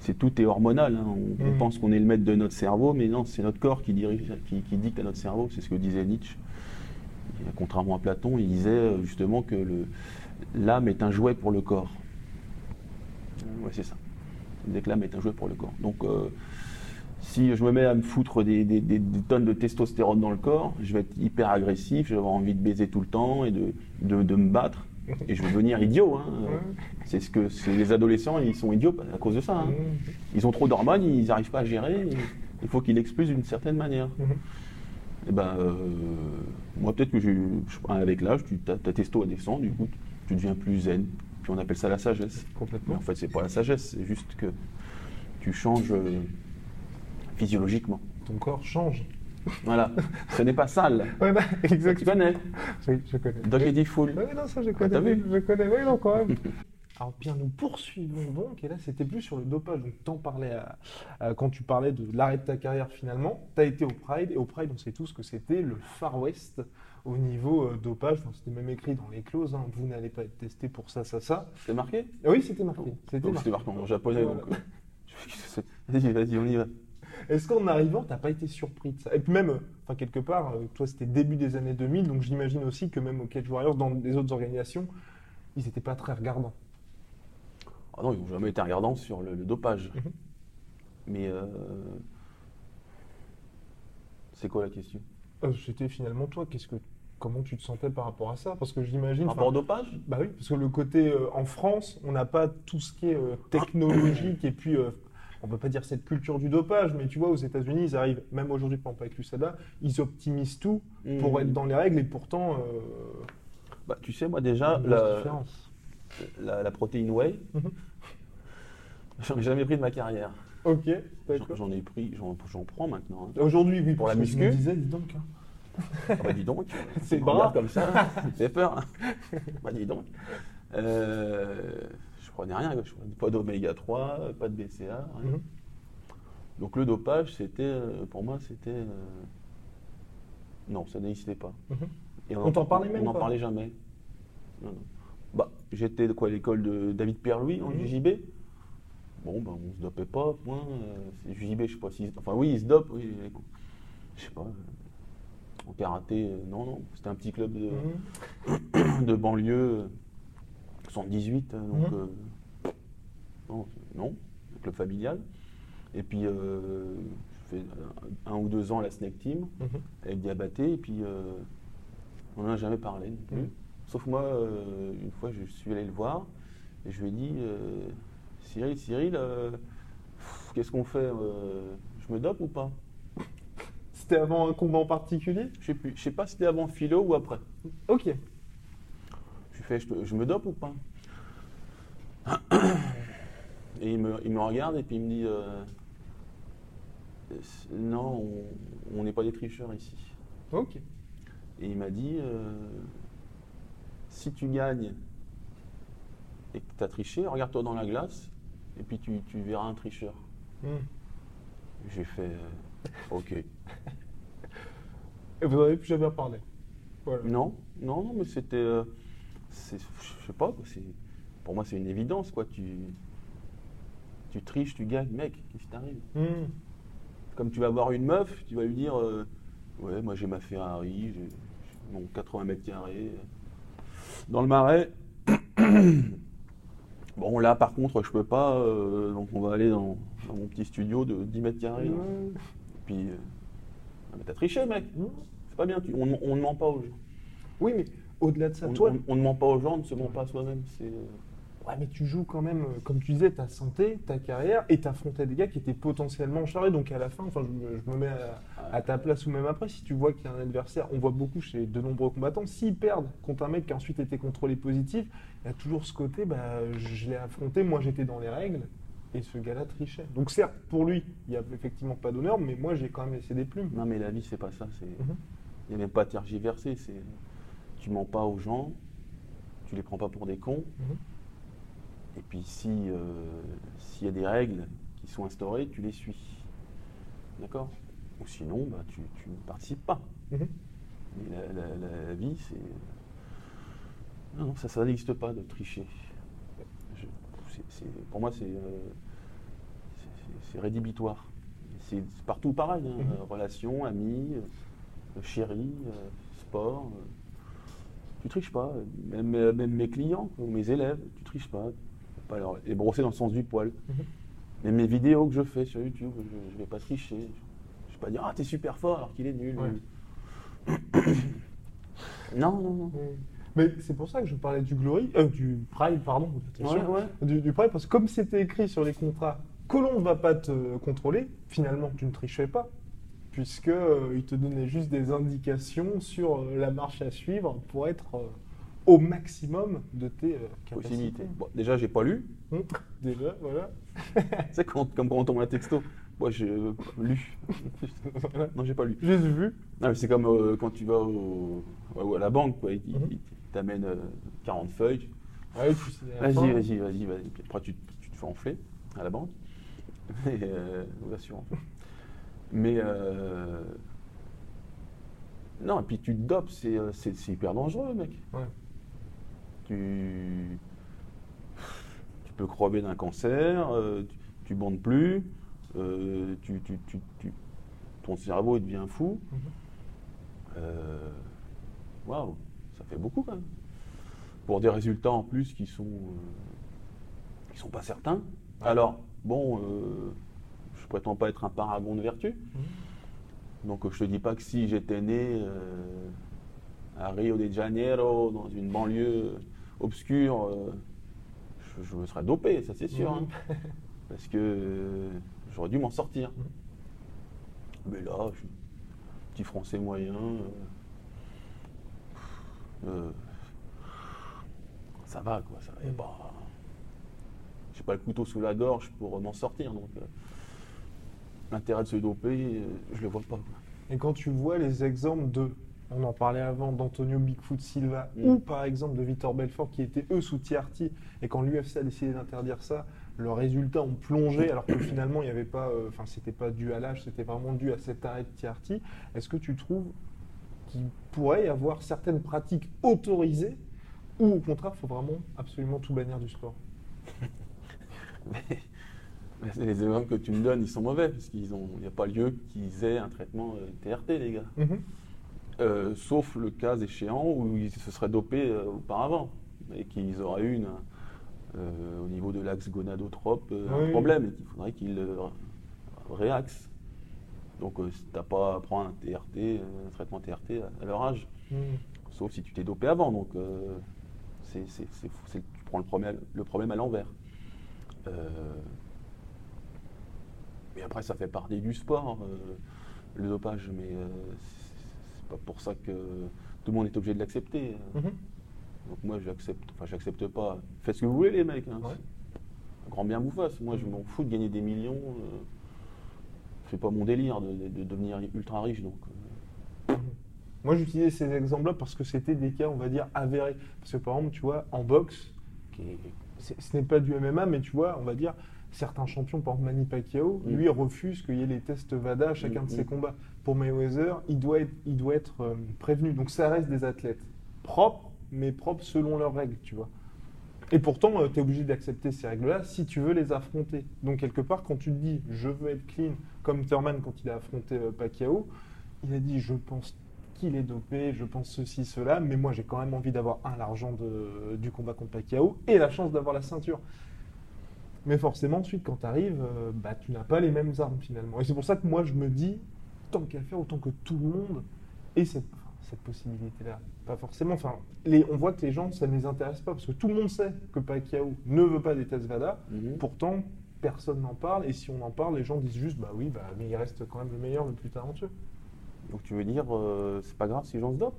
c'est tout est hormonal. hein. On, on Mm. pense qu'on est le maître de notre cerveau, mais non, c'est notre corps qui dirige, qui, qui dicte à notre cerveau. C'est ce que disait Nietzsche. Et contrairement à Platon, il disait euh, justement que l'âme est un jouet pour le corps. Euh, Ouais, c'est ça. Il disait que l'âme est un jouet pour le corps. Donc, euh, si je me mets à me foutre des, des- des- des tonnes de testostérone dans le corps, je vais être hyper agressif, je vais avoir envie de baiser tout le temps et de, de- de me battre. Et je vais devenir idiot. hein. C'est ce que les adolescents, ils sont idiots à cause de ça. hein. Ils ont trop d'hormones, ils n'arrivent pas à gérer. il faut qu'ils l'expulsent d'une certaine manière. Et ben, euh, Moi, peut-être que j'ai- je- avec l'âge, ta, ta testo descend, du coup, tu deviens plus zen. Puis on appelle ça la sagesse. Mais Complètement. en fait, c'est pas la sagesse, c'est juste que tu changes euh, physiologiquement. Ton corps change. Voilà. Ce n'est pas sale. Ouais, bah, Tu exactement. connais Oui, je connais. Doggy Full. Oui, non, ça je connais. t'as vu Je connais, oui, non, quand même. Alors bien, nous poursuivons donc, et là c'était plus sur le dopage, donc t'en parlais à- à- quand tu parlais de l'arrêt de ta carrière finalement, t'as été au Pride, et au Pride on sait tous que c'était le Far West au niveau euh, dopage, Enfin, c'était même écrit dans les clauses, hein, vous n'allez pas être testé pour ça, ça, ça. C'est marqué? Ah oui, c'était marqué. C'était Donc, marqué. C'était marqué en japonais. Voilà. donc, euh, Vas-y, vas-y, on y va. Est-ce qu'en arrivant, t'as pas été surpris de ça? Et puis même, enfin quelque part, euh, toi c'était début des années 2000, donc j'imagine aussi que même au Cage Warriors, dans les autres organisations, ils n'étaient pas très regardants. Ah non, ils n'ont jamais été regardants sur le, le dopage. Mhm. Mais euh, c'est quoi la question? Euh, C'était finalement toi, qu'est-ce que, comment tu te sentais par rapport à ça? Parce que j'imagine. Par rapport au dopage? Bah oui, parce que le côté euh, en France, on n'a pas tout ce qui est euh, technologique et puis. On ne peut pas dire cette culture du dopage, mais tu vois, aux États-Unis, ils arrivent, même aujourd'hui, par exemple avec l'USADA, ils optimisent tout pour Mhm. être dans les règles et pourtant, euh, Bah, tu sais, moi déjà, la, la, la protéine whey, Mhm. j'en ai jamais pris de ma carrière. Ok, J'en- d'accord. J'en ai pris, j'en prends maintenant. hein. Aujourd'hui, oui, Pour la je muscu. me disais, dis donc. hein. Ah bah dis donc, C'est regardes comme ça, me fait peur. hein. Bah dis donc. Euh, rien, pas d'oméga 3, pas de BCA, rien. Mhm. Donc le dopage, c'était, euh, pour moi, c'était... euh, Non, ça n'existait pas. Mhm. Et On t'en parlait même On n'en parlait jamais. Non, non. Bah, j'étais de quoi, à l'école de David Perlouis, en. JJB. Bon, bah, on se dopait pas, point. euh, c'est JJB, je sais pas si... Enfin oui, ils se dopent, oui. Je sais pas. euh, En karaté, non, non. C'était un petit club de, Mhm. de banlieue, euh, 78, euh, donc... Euh, non, non, club familial. Et puis, euh, je fais un, un ou deux ans à la Snake Team Mhm. avec Diabaté, et puis euh, on n'en a jamais parlé non plus. Mhm. Sauf moi, euh, une fois, je suis allé le voir, et je lui ai dit Cyril, Cyril, qu'est-ce qu'on fait Je me dope ou pas? C'était avant un combat en particulier? Je sais plus. Je sais pas si c'était avant philo ou après. Ok. Je lui fais je me dope ou pas? Et il me, il me regarde et puis il me dit euh, Non, on- n'est pas des tricheurs ici. Ok. Et il m'a dit euh, si tu gagnes et que tu as triché, regarde-toi dans la glace et puis tu, tu verras un tricheur. Mhm. J'ai fait euh, ok. Et vous n'en avez plus jamais parlé Voilà. Non, non, non, mais c'était. je sais pas, pour moi c'est une évidence quoi. Tu, tu triches, tu gagnes, mec, qu'est-ce qui t'arrive? Mhm. Comme tu vas voir une meuf, tu vas lui dire euh, Ouais, moi j'ai ma Ferrari, j'ai mon 80 mètres carrés. Dans le marais. bon, là par contre, je peux pas, euh, donc on va aller dans, dans mon petit studio de 10 mètres carrés. puis. euh, Ah, mais t'as triché, mec, Mhm. c'est pas bien, tu- on, on ne ment pas aux gens. Oui, mais au-delà de ça, On, toi, on- on ne ment pas aux gens, on ne se ment pas à soi-même. C'est. Ouais, mais tu joues quand même, euh, comme tu disais, ta santé, ta carrière, et t'affrontais des gars qui étaient potentiellement chargés. Donc à la fin, enfin, je, me- je me mets à, à ta place ou même après, si tu vois qu'il y a un adversaire, on voit beaucoup chez de nombreux combattants, s'ils perdent contre un mec qui a ensuite été contrôlé positif, il y a toujours ce côté, bah, je l'ai affronté, moi j'étais dans les règles, et ce gars-là trichait. Donc certes, pour lui, il n'y a effectivement pas d'honneur, mais moi j'ai quand même laissé des plumes. Non, mais la vie, c'est pas ça. C'est. Mhm. Il n'y a même pas. C'est. Tu mens pas aux gens, tu les prends pas pour des cons. Mhm. Et puis si euh, s'il y a des règles qui sont instaurées, tu les suis. D'accord? Ou sinon, bah, tu, tu ne participes pas. Mhm. Mais la, la- la- la vie, c'est. Non, non, ça, ça n'existe pas de tricher. Je- pour moi, c'est euh, c'est- rédhibitoire. C'est partout pareil. hein. Mhm. Relations, amis, euh, chérie, euh, sport. tu triches pas. Même, même mes clients ou mes élèves, tu triches pas. Faut Pas leur- les brosser dans le sens du poil. Mhm. Même mes vidéos que je fais sur YouTube, je ne vais pas tricher. Je ne vais pas dire Ah, t'es super fort alors qu'il est nul. Ouais. non, non, non. Mais c'est pour ça que je parlais du Glory, euh, du Pride, pardon, ouais. du, du Pride, parce que comme c'était écrit sur les contrats que l'on ne va pas te contrôler, finalement tu ne trichais pas. puisque euh, il te donnait juste des indications sur euh, la marche à suivre pour être euh, au maximum de tes euh, capacités. Bon, déjà, j'ai pas lu. Hum, Déjà, voilà. C'est comme quand on tombe un texto. Moi, j'ai euh, lu. Voilà. non, j'ai pas lu. J'ai vu. C'est comme euh, quand tu vas au- à la banque, quoi. Ils, Mhm. t'amènent euh, 40 feuilles. Ah oui, tu sais, Vas-y, vas-y, vas-y, vas-y. Puis après, tu, tu te fais enfler à la banque. Et. Mais. non, et puis tu te dopes, c'est hyper dangereux, mec. Ouais. Tu. Tu peux crever d'un cancer, euh, tu, tu bandes plus, euh, tu, ton cerveau il devient fou. Mhm. Euh, Waouh, ça fait beaucoup quand même. Pour des résultats en plus qui sont, qui sont pas certains. Alors, bon, je prétends pas être un paragon de vertu. Donc je te dis pas que si j'étais né euh, à Rio de Janeiro, dans une banlieue obscure, euh, je, je me serais dopé, ça c'est sûr. Mhm. hein. parce que euh, j'aurais dû m'en sortir. Mais là, je suis petit français moyen. euh, euh, ça va, quoi. Ça va, pas. J'ai pas le couteau sous la gorge pour m'en sortir. Donc, l'intérêt de se doper, je le vois pas. quoi. Et quand tu vois les exemples de, on en parlait avant, d'Antonio Bigfoot Silva, Mm. ou par exemple de Victor Belfort, qui étaient eux sous TRT, et quand l'UFC a décidé d'interdire ça, leurs résultats ont plongé, alors que finalement, il n'y avait pas, euh, enfin, c'était pas dû à l'âge, c'était vraiment dû à cet arrêt de TRT. Est-ce que tu trouves qu'il pourrait y avoir certaines pratiques autorisées, ou au contraire, il faut vraiment absolument tout bannir du sport? Mais, mais les exemples que tu me donnes, ils sont mauvais, parce qu'il n'y a pas lieu qu'ils aient un traitement euh, TRT, les gars. Euh, sauf le cas échéant où ils se seraient dopés euh, auparavant et qu'ils auraient eu une, euh, au niveau de l'axe gonadotrope Oui. un problème et qu'il faudrait qu'ils réaxent. Donc si t'as pas à prendre un TRT, un traitement TRT à, à leur âge, Mm. sauf si tu t'es dopé avant. Donc c'est, c'est- c'est fou, c'est- tu prends le problème, le problème à l'envers. Mais après, ça fait partie du sport, le dopage, mais euh, pas pour ça que tout le monde est obligé de l'accepter. Mhm. Donc moi, j'accepte, enfin, j'accepte pas. Faites ce que vous voulez, les mecs. hein. Ouais. Grand bien vous fasse. Moi, je m'en fous de gagner des millions. Euh, c'est pas mon délire de, de- de devenir ultra riche, donc. euh, Moi, j'utilisais ces exemples-là parce que c'était des cas, on va dire, avérés. Parce que, par exemple, tu vois, en boxe, c'est- ce n'est pas du MMA, mais tu vois, on va dire, certains champions, par exemple Manny Pacquiao, Mm. lui refuse qu'il y ait les tests VADA à chacun Mm, de ses mm. combats. Pour Mayweather, il doit être, il doit être euh, prévenu. Donc, ça reste des athlètes propres, mais propres selon leurs règles, tu vois. Et pourtant, tu es obligé d'accepter ces règles-là si tu veux les affronter. Donc, quelque part, quand tu te dis je veux être clean, comme Thurman quand il a affronté euh, Pacquiao, il a dit je pense qu'il est dopé, je pense ceci, cela, mais moi j'ai quand même envie d'avoir un l'argent du combat contre Pacquiao et la chance d'avoir la ceinture. Mais forcément, ensuite, quand tu arrives, bah, tu n'as pas les mêmes armes finalement. Et c'est pour ça que moi je me dis, tant qu'à faire, autant que tout le monde ait cette, cette possibilité-là. Pas forcément. Enfin, les, on voit que les gens, ça ne les intéresse pas parce que tout le monde sait que Pacquiao ne veut pas des tests VADA. Mhm. Pourtant, personne n'en parle. Et si on en parle, les gens disent juste, bah oui, bah, mais il reste quand même le meilleur, le plus talentueux. Donc tu veux dire, euh, c'est pas grave si les gens se dopent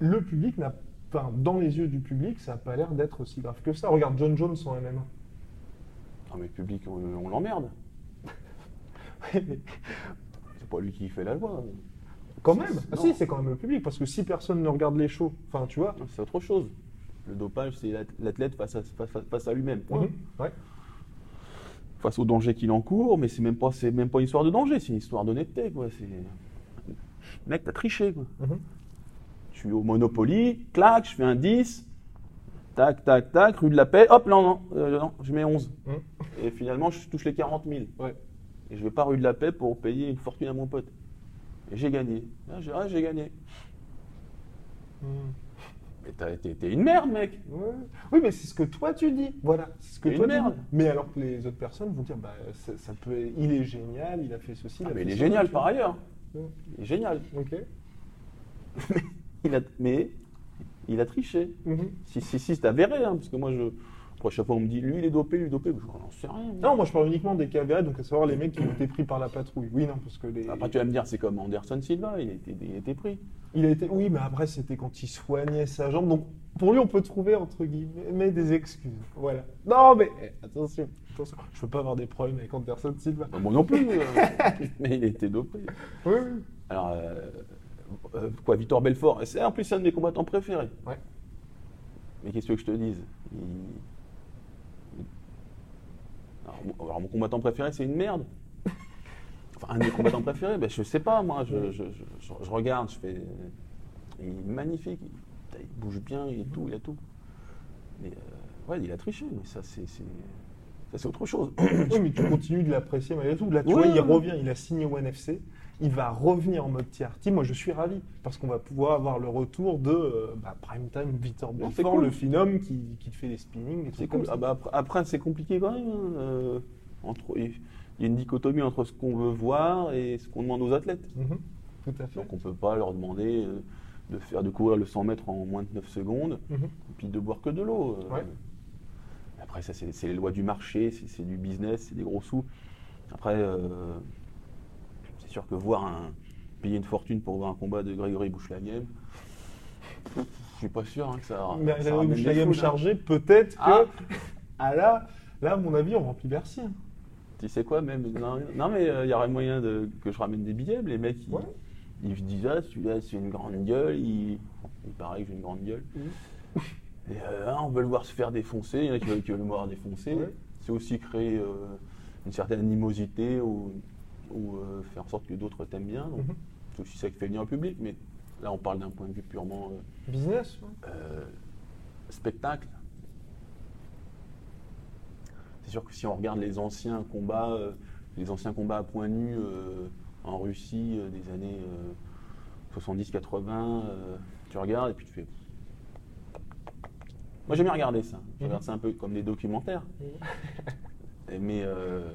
le public n'a enfin, dans les yeux du public, ça n'a pas l'air d'être aussi grave que ça. Regarde John Jones en MMA. Non mais le public, on, on l'emmerde. C'est pas lui qui fait la loi. quand même Ah si, c'est quand même le public, parce que si personne ne regarde les shows, enfin tu vois. C'est autre chose. Le dopage, c'est l'at- l'athlète face à, face à- face à lui-même. point. Mhm. Ouais. Face au danger qu'il encourt, mais c'est même pas, c'est même pas une histoire de danger, c'est une histoire d'honnêteté, quoi. C'est, mec, t'as triché, quoi. Mhm. Je suis au Monopoly, clac, je fais un 10, tac, tac, tac, rue de la Paix, hop, non, non, euh, non, je mets 11. Mhm. Et finalement, je touche les 40 000. Ouais. Et je vais pas rue de la Paix pour payer une fortune à mon pote. Et j'ai gagné. Ah, j'ai ah, j'ai gagné. Mhm. Mais t'as- t'es une merde, mec. Ouais. Oui, mais c'est ce que toi tu dis. Voilà, c'est ce que Mais toi une tu merde. dis. Mais alors que les autres personnes vont dire, bah, ça, ça peut, il est génial, il a fait ceci. Ah, a mais fait il est génial par ailleurs. Ouais. Il est génial. Ok. Il a, mais il a triché. Mhm. Si, si, si, c'est avéré, hein, parce que moi, je, Après, chaque fois, on me dit, lui, il est dopé, lui, dopé. Je n'en sais rien. Non, moi je parle uniquement des KVA, donc à savoir les mecs qui ont été pris par la patrouille. Oui, non, parce que les. Après, tu vas me dire, c'est comme Anderson Silva, il a été, il a été pris. Il a été. Oui, mais après c'était quand il soignait sa jambe. Donc pour lui, on peut trouver entre guillemets des excuses. Voilà. Non, mais eh, attention, attention. Je veux pas avoir des problèmes avec Anderson Silva. Moi non plus, euh, mais il été dopé. Oui, oui. Alors, euh, euh, quoi, Victor Belfort, c'est en plus un de mes combattants préférés. Ouais. Mais qu'est-ce que je te dise? Il- alors, mon- alors, mon combattant préféré, c'est une merde. Enfin, un de mes combattants préférés, ben, je sais pas, moi, je, je- je- je regarde, je fais. Il est magnifique, il, bouge bien, il est tout, il a tout. Mais euh, ouais, il a triché, mais ça, c'est. c'est- Ça, c'est autre chose. Oui, mais tu continues de l'apprécier malgré tout. Là, tu Ouais, vois, il revient, il a signé au NFC. Il va revenir en mode team. Moi, je suis ravi parce qu'on va pouvoir avoir le retour de euh, bah, Primetime Victor Non, c'est Belfort, cool. le phénom qui, qui fait des spinnings. Des comme. Ah bah après, c'est compliqué quand même. hein, euh, entre, il y a une dichotomie entre ce qu'on veut voir et ce qu'on demande aux athlètes. Mhm. Tout à fait. Donc on ne peut pas leur demander euh, de faire de courir le 100 mètres en moins de 9 secondes Mhm. et puis de boire que de l'eau. euh. Ouais. Après ça c'est les lois du marché, c'est du business, c'est des gros sous. Après sûr que voir un payer une fortune pour voir un combat de Grégory Bouchelaghem, je suis pas sûr hein, que ça. Mais ça ramène des hein. chargé, peut-être que. Ah. Ah là, là, à mon avis, on remplit Bercy. hein. Tu sais quoi, même. Non, non, mais euh, il y aurait moyen de, que je ramène des billets. mais Les mecs, ils, Ouais. ils se disent Ah, celui-là, c'est une grande gueule. Il, il paraît que j'ai une grande gueule. Mhm. Et euh, ah, on veut le voir se faire défoncer. Il y en a qui veulent, qui veulent le voir défoncer. Ouais. C'est aussi créer euh, une certaine animosité ou, ou, euh, faire en sorte que d'autres t'aiment bien. Donc, Mhm. C'est aussi ça qui fait venir le public. Mais là, on parle d'un point de vue purement euh, Business. ouais. euh, spectacle. C'est sûr que si on regarde les anciens combats, les anciens combats à poing nu en Russie des années 70-80, euh, tu regardes et puis tu fais. Moi j'aime bien regarder ça. Je Mhm. regarde ça un peu comme des documentaires. Et- Mais euh,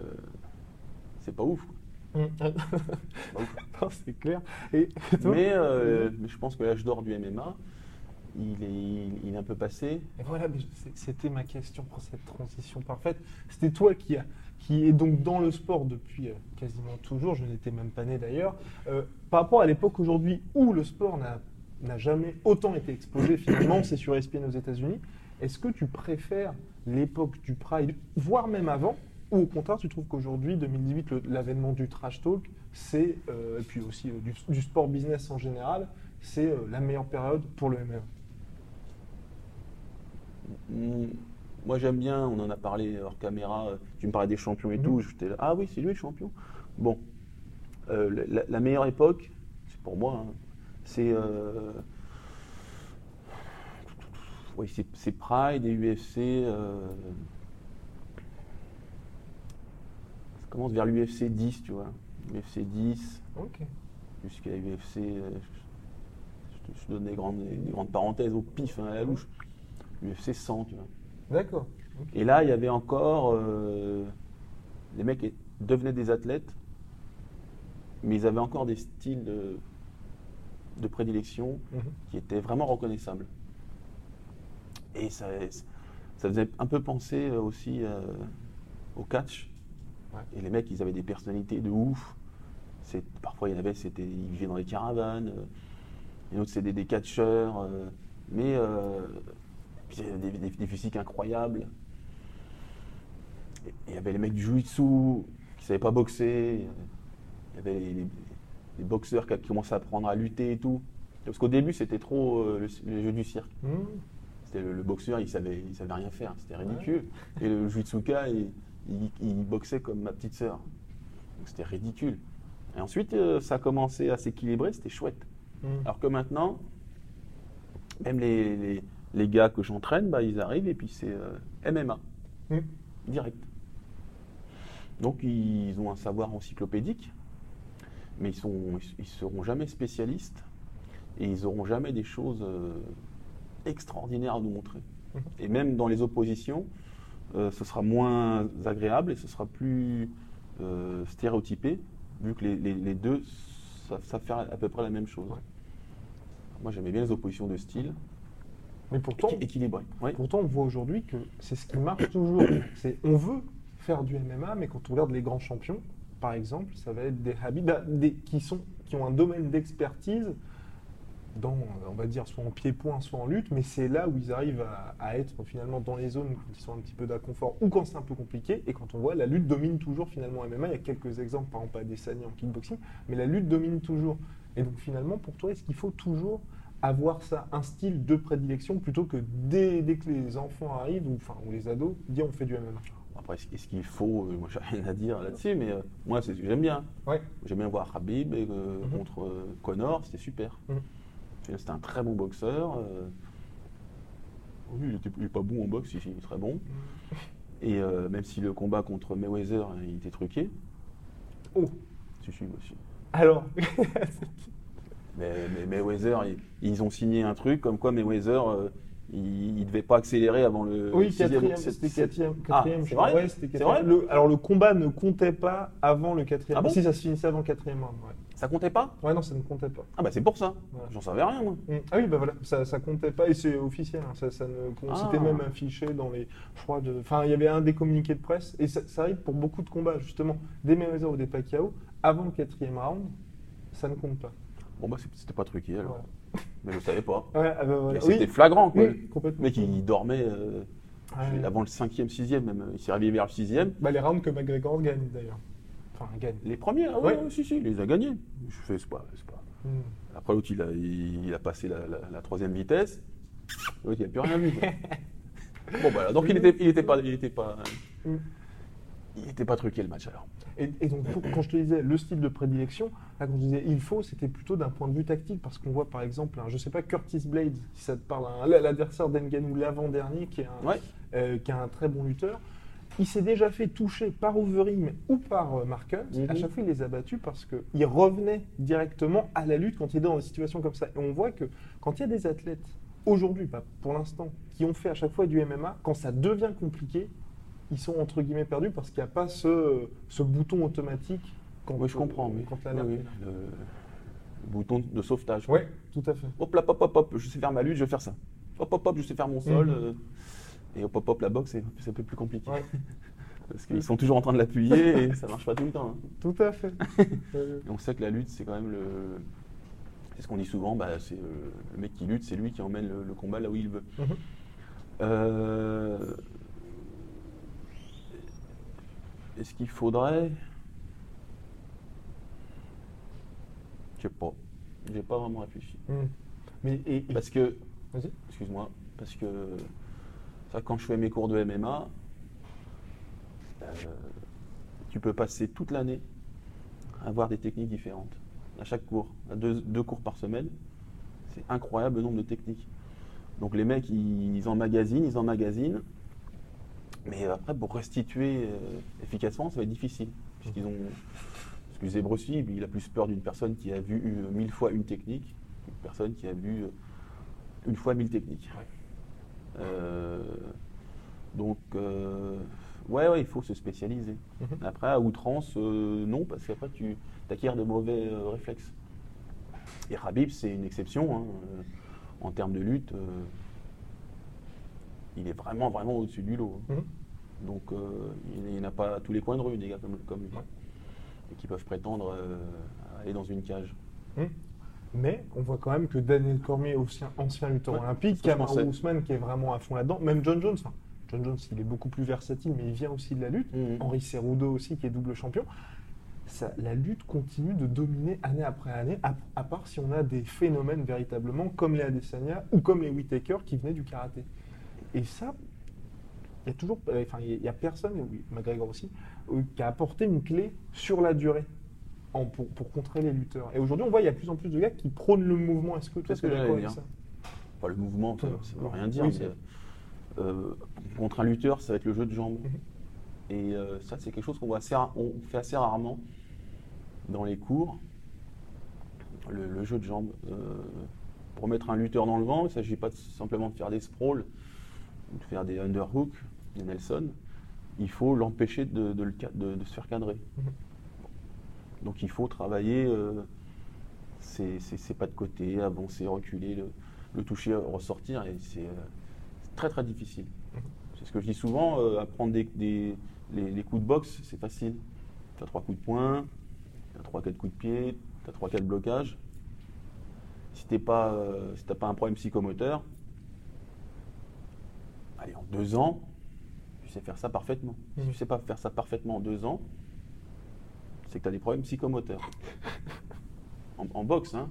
c'est pas ouf. quoi. Mhm. C'est clair. Et toi Mais, euh, mais je pense que l'âge d'or du MMA, il est, il- il est un peu passé. Et voilà, c'était ma question pour cette transition parfaite. C'était toi qui, a, qui est donc dans le sport depuis euh, quasiment toujours, je n'étais même pas né d'ailleurs. Euh, par rapport à l'époque aujourd'hui où le sport n'a n'a jamais autant été exposé, finalement, c'est sur ESPN aux États-Unis. Est-ce que tu préfères l'époque du Pride, voire même avant, ou au contraire, tu trouves qu'aujourd'hui, 2018, le- l'avènement du trash talk, c'est, euh, et puis aussi euh, du, du sport business en général, c'est euh, la meilleure période pour le MMA Mm, Moi j'aime bien, on en a parlé hors caméra, tu me parlais des champions et Mhm. tout, j'étais là, ah oui c'est lui le champion. Bon, la, la meilleure époque, c'est pour moi, hein, c'est oui, c'est- c'est Pride et UFC. Commence vers l'UFC 10, tu vois. UFC 10 Ok. jusqu'à l'UFC. euh, je, je te donne des grandes, des grandes parenthèses au pif, hein, à la louche. UFC 100, tu vois. D'accord. Et là, il y avait encore. euh, les mecs devenaient des athlètes, mais ils avaient encore des styles de, de prédilection Mhm. qui étaient vraiment reconnaissables. Et ça, ça faisait un peu penser euh, aussi euh, au catch. Ouais. Et les mecs, ils avaient des personnalités de ouf. C'est- Parfois, il y en avait, c'était, ils vivaient dans des caravanes. euh, et d'autres, c'était des catcheurs. euh, mais euh, puis, il y avait des, des- des physiques incroyables. Il y avait les mecs du jiu-jitsu qui ne savaient pas boxer. Il y avait les, les- les boxeurs qui, qui commençaient à apprendre à lutter et tout. Parce qu'au début, c'était trop euh, le, le jeu du cirque. Mhm. C'était le, le boxeur, il savait, il savait rien faire, c'était ridicule. Et le Jutsuka, il, il- il boxait comme ma petite sœur. Donc c'était ridicule. Et ensuite, euh, ça a commencé à s'équilibrer, c'était chouette. Mhm. Alors que maintenant, même les, les- les gars que j'entraîne, bah, ils arrivent et puis c'est euh, MMA, direct. Donc ils ont un savoir encyclopédique, mais ils sont, ils seront jamais spécialistes et ils auront jamais des choses euh, extraordinaires à nous montrer. Mhm. Et même dans les oppositions, ce sera moins agréable et ce sera plus euh, stéréotypé, vu que les, les- les deux savent, savent faire à peu près la même chose. Ouais. Moi j'aimais bien les oppositions de style, Mais pourtant, équi- équilibré. Pourtant, on voit aujourd'hui que c'est ce qui marche toujours. C'est on veut faire du MMA, mais quand on regarde les grands champions, par exemple, ça va être des Habib, bah, des, qui, sont, qui ont un domaine d'expertise dans, on va dire, soit en pied-point, soit en lutte, mais c'est là où ils arrivent à, à être finalement dans les zones qui sont un petit peu d'inconfort ou quand c'est un peu compliqué. Et quand on voit, la lutte domine toujours finalement MMA. Il y a quelques exemples, par exemple à Adesanya en kickboxing, mais la lutte domine toujours. Et donc finalement, pour toi, est-ce qu'il faut toujours avoir ça, un style de prédilection, plutôt que dès, dès que les enfants arrivent, ou, enfin, ou les ados, dire on fait du MMA Après, est-ce qu'il faut euh, Moi, j'ai rien à dire là-dessus, mais euh, moi, c'est ce que j'aime bien. Ouais. J'aime bien voir Habib et, euh, Mhm. contre euh, Connor, c'était super. Mhm. C'était un très bon boxeur. euh, oui, il était, il est pas bon en boxe, il est très bon. Et euh, même si le combat contre Mayweather, il était truqué. Oh Si, si, moi aussi. Alors, Mais, mais Mayweather, ils, ils ont signé un truc comme quoi Mayweather, euh, il, il devait pas accélérer avant le oui, quatrième, c'était quatrième. Ah, quatrième c'est crois. vrai Ouais, vrai Le- alors le combat ne comptait pas avant le quatrième. Ah bon si ça se finissait avant le quatrième round. Ouais. Ça comptait pas? Ouais, non, ça ne comptait pas. Ah bah c'est pour ça. J'en savais rien moi. Mm. Ah oui, bah voilà, ça, ça comptait pas et c'est officiel. hein. Ça, ça ne, Ah. C'était même affiché dans les. Je crois, de- enfin, il y avait un des communiqués de presse et ça, ça arrive pour beaucoup de combats justement, des Mayweather ou des Pacquiao avant le quatrième round, ça ne compte pas. Bon bah c'était pas truqué alors. Voilà. Mais je savais pas. Ouais, ah bah voilà. Mais c'était Oui, flagrant quoi. oui, complètement. Mec il dormait euh, Ouais. avant le cinquième, sixième même. Il s'est réveillé vers le sixième. Bah, les rounds que McGregor gagne d'ailleurs. Enfin, gagne. Les premiers, ah ouais, Ouais. ouais, si, si, il les a gagnés. Je fais, c'est pas, c'est pas. Mm. Après l'autre il a, il, il a passé la, la- la troisième vitesse. L'autre il n'a plus rien vu. bon bah donc il était, il était pas, il était pas, Mm. il était pas truqué le match alors. Et, et donc, pour- quand je te disais le style de prédilection, là, quand je disais il faut, c'était plutôt d'un point de vue tactique, parce qu'on voit par exemple, un, je sais pas, Curtis Blades, si ça te parle, l'adversaire d'Enganou l'avant-dernier, qui, est un- Ouais. euh, qui est un très bon lutteur. Il s'est déjà fait toucher par Overeem ou par euh, Mark Hunt. Mhm. À chaque fois, il les a battus parce qu'il revenait directement à la lutte quand il est dans des situations comme ça. Et on voit que quand il y a des athlètes, aujourd'hui, pas pour l'instant, qui ont fait à chaque fois du MMA, quand ça devient compliqué, ils sont entre guillemets perdus parce qu'il n'y a pas ce, ce bouton automatique quand, Oui, je comprends. Mais, quand oui, oui, le, le bouton de sauvetage. Ouais, tout à fait. Hop là, hop, hop, hop, je sais faire ma lutte, je vais faire ça. Hop, hop, hop, je sais faire mon sol. Mhm. euh, et hop, hop, hop, la boxe, c'est c'est un peu plus compliqué. Ouais. Parce qu'ils sont toujours en train de l'appuyer et ça marche pas tout le temps. hein. Tout à fait. Et on sait que la lutte, c'est quand même le. C'est ce qu'on dit souvent, bah, c'est euh, le mec qui lutte, c'est lui qui emmène le, le combat là où il veut. Mhm. Euh, Est-ce qu'il faudrait? Je sais pas. J'ai pas vraiment réfléchi. mm. Mais et, et- Parce que. Vas-y. Excuse-moi. Parce que. Quand je fais mes cours de MMA, euh, tu peux passer toute l'année à avoir des techniques différentes. À chaque cours. À deux, cours par semaine. C'est incroyable le nombre de techniques. Donc les mecs, ils, ils emmagasinent, ils emmagasinent. Mais après, pour restituer euh, efficacement, ça va être difficile. Puisqu'ils ont. Excusez Bruce il a plus peur d'une personne qui a vu euh, mille fois une technique qu'une personne qui a vu euh, une fois mille techniques. Euh, donc, euh, ouais, ouais, il faut se spécialiser. Mhm. Après, à outrance, euh, non, parce qu'après, tu acquiers de mauvais réflexes. Et Habib, c'est une exception. hein, en termes de lutte, il est vraiment, vraiment au-dessus du lot. hein. Mhm. Donc, il n'y en a pas à tous les coins de rue, des gars comme, comme lui. Ouais. Et qui peuvent prétendre aller dans une cage. Mais on voit quand même que Daniel Cormier, ancien, ancien lutteur Ouais, olympique, Kamaru. Ousmane qui est vraiment à fond là-dedans, même John Jones. enfin, John Jones, il est beaucoup plus versatile, mais il vient aussi de la lutte. Mhm. Henri Cerudo aussi, qui est double champion. Ça, la lutte continue de dominer année après année, à, à part si on a des phénomènes véritablement comme les Adesanya ou comme les Whittaker qui venaient du karaté. Et ça, il y a toujours, enfin, il y a personne, oui, McGregor aussi, euh, qui a apporté une clé sur la durée en- pour, pour contrer les lutteurs. Et aujourd'hui, on voit il y a de plus en plus de gars qui prônent le mouvement. Est-ce que toi, tu es d'accord avec ça? Enfin, le mouvement, ça, ça veut rien dire. Oui, mais, c'est- euh, contre un lutteur, ça va être le jeu de jambes. Mhm. Et euh, ça, c'est quelque chose qu'on voit assez on fait assez rarement dans les cours. Le, le jeu de jambes. Euh, pour mettre un lutteur dans le vent, il ne s'agit pas de- simplement de faire des sprawls de faire des underhooks, des Nelson. Il faut l'empêcher de, de le ca- de- de se faire cadrer. Mhm. Donc il faut travailler euh, ses pas de côté, avancer, reculer, le- le toucher ressortir et c'est euh, très très difficile. C'est ce que je dis souvent, euh, apprendre des, des- les, les coups de boxe, c'est facile. Tu as trois coups de poing, tu as trois, quatre coups de pied, tu as trois, quatre blocages. Si tu pas, euh, si pas un problème psychomoteur, allez, en deux ans, tu sais faire ça parfaitement. Si tu sais pas faire ça parfaitement en deux ans, c'est que tu as des problèmes psychomoteurs. en, en boxe, hein.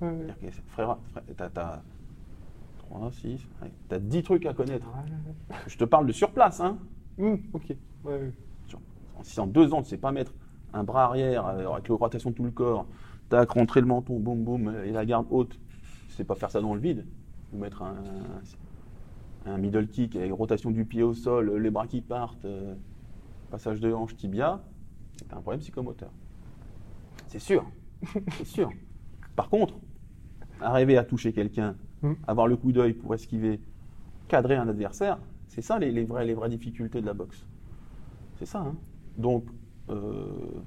Ouais, ouais. Frère, frère, t'as, t'as 3, 6, ouais, t'as 10 trucs à connaître. Je te parle de sur place, hein. Hum, ok. Sur- Si en deux ans, tu sais pas mettre un bras arrière euh, avec la rotation de tout le corps, tac, rentrer le menton, boum, boum, et la garde haute, tu sais pas faire ça dans le vide, ou mettre un, un middle kick avec rotation du pied au sol, les bras qui partent, euh, passage de hanche, tibia, c'est un problème psychomoteur. C'est sûr, c'est sûr. Par contre, arriver à toucher quelqu'un, Hmm. avoir le coup d'œil pour esquiver, cadrer un adversaire, c'est ça les, les vraies, les vraies difficultés de la boxe. C'est ça. hein. Donc, euh,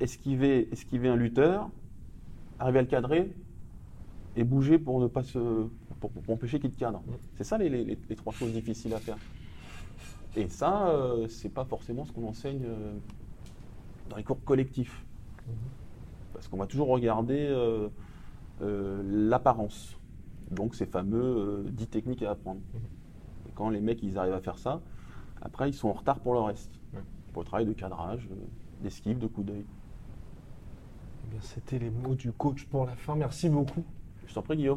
esquiver, esquiver un lutteur, arriver à le cadrer et bouger pour ne pas se, pour, pour empêcher qu'il te cadre. C'est ça les, les- les- les trois choses difficiles à faire. Et ça, euh, c'est pas forcément ce qu'on enseigne euh, dans les cours collectifs. Parce qu'on va toujours regarder euh, euh, l'apparence. Donc ces fameux euh, 10 techniques à apprendre. Et quand les mecs ils arrivent à faire ça, après ils sont en retard pour le reste. Pour le travail de cadrage, euh, d'esquive, de coup d'œil. Eh bien, C'était les mots du coach pour la fin. Merci beaucoup. Je t'en prie Guillaume.